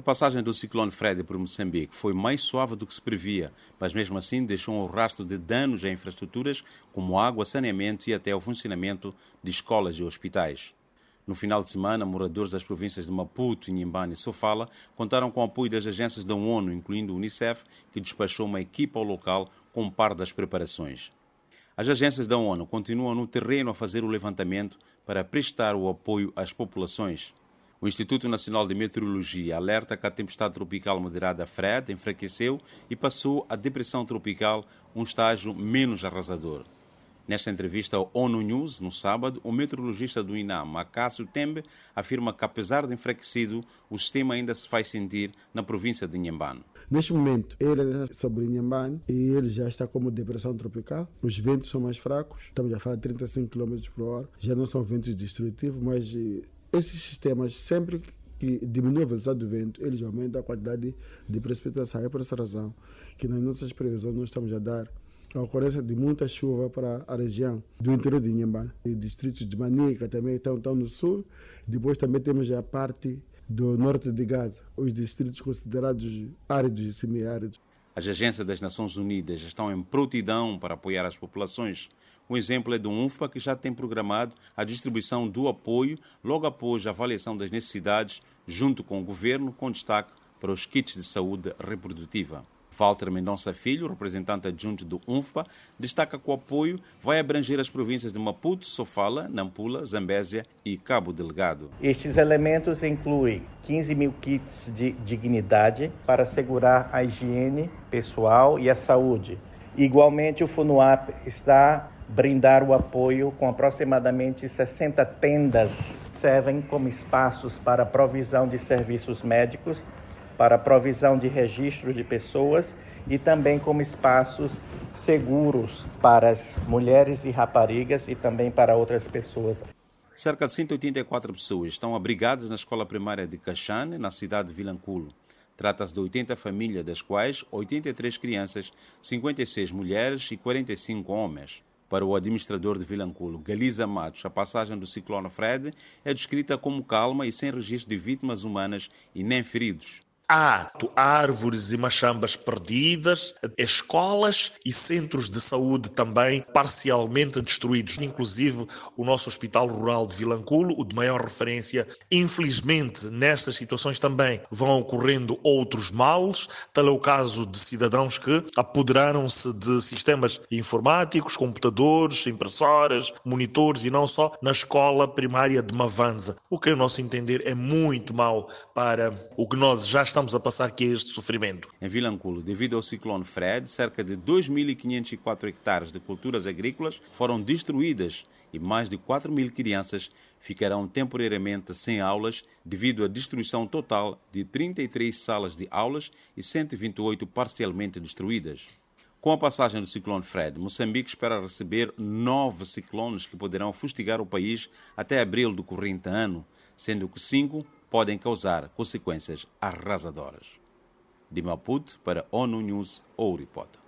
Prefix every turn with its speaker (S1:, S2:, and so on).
S1: A passagem do ciclone Freddy por Moçambique foi mais suave do que se previa, mas mesmo assim deixou um rastro de danos a infraestruturas como água, saneamento e até o funcionamento de escolas e hospitais. No final de semana, moradores das províncias de Maputo, Inhambane e Sofala contaram com o apoio das agências da ONU, incluindo o Unicef, que despachou uma equipa ao local com par das preparações. As agências da ONU continuam no terreno a fazer o levantamento para prestar o apoio às populações. O Instituto Nacional de Meteorologia alerta que a tempestade tropical moderada Fred enfraqueceu e passou a depressão tropical, um estágio menos arrasador. Nesta entrevista ao ONU News, no sábado, o meteorologista do INAM, Acácio Tembe, afirma que, apesar de enfraquecido, o sistema ainda se faz sentir na província de Inhambane.
S2: Neste momento, ele é sobre Inhambane e ele já está como depressão tropical. Os ventos são mais fracos, estamos a falar de 35 km por hora. Já não são ventos destrutivos, mas esses sistemas, sempre que diminui a velocidade do vento, eles aumentam a quantidade de precipitação. É por essa razão que nas nossas previsões nós estamos a dar a ocorrência de muita chuva para a região do interior de Inhambane. E distritos de Manica também estão, estão no sul. Depois também temos a parte do norte de Gaza, os distritos considerados áridos e semiáridos.
S1: As agências das Nações Unidas estão em prontidão para apoiar as populações. Um exemplo é do UNFPA, que já tem programado a distribuição do apoio logo após a avaliação das necessidades, junto com o governo, com destaque para os kits de saúde reprodutiva. Walter Mendonça Filho, representante adjunto do UNFPA, destaca que o apoio vai abranger as províncias de Maputo, Sofala, Nampula, Zambésia e Cabo Delgado.
S3: Estes elementos incluem 15 mil kits de dignidade para assegurar a higiene pessoal e a saúde. Igualmente, o FUNUAP está brindar o apoio com aproximadamente 60 tendas servem como espaços para provisão de serviços médicos, para provisão de registro de pessoas e também como espaços seguros para as mulheres e raparigas e também para outras pessoas.
S1: Cerca de 184 pessoas estão abrigadas na escola primária de Caxane, na cidade de Vilanculo. Trata-se de 80 famílias, das quais 83 crianças, 56 mulheres e 45 homens. Para o administrador de Vilanculo, Galiza Matos, a passagem do ciclone Fred é descrita como calma e sem registro de vítimas humanas e nem feridos
S4: há árvores e machambas perdidas, escolas e centros de saúde também parcialmente destruídos, inclusive o nosso Hospital Rural de Vilanculo, o de maior referência. Infelizmente, nestas situações também vão ocorrendo outros males, tal é o caso de cidadãos que apoderaram-se de sistemas informáticos, computadores, impressoras, monitores e não só na escola primária de Mavanza, o que, a nosso entender, é muito mal para o que nós já estamos estamos a passar é este sofrimento.
S1: Em Vilanculo, devido ao ciclone Fred, cerca de 2.504 hectares de culturas agrícolas foram destruídas e mais de 4 mil crianças ficarão temporariamente sem aulas devido à destruição total de 33 salas de aulas e 128 parcialmente destruídas. Com a passagem do ciclone Fred, Moçambique espera receber nove ciclones que poderão fustigar o país até abril do corrente ano, sendo que cinco podem causar consequências arrasadoras. De Maputo para ONU News ou Repórter.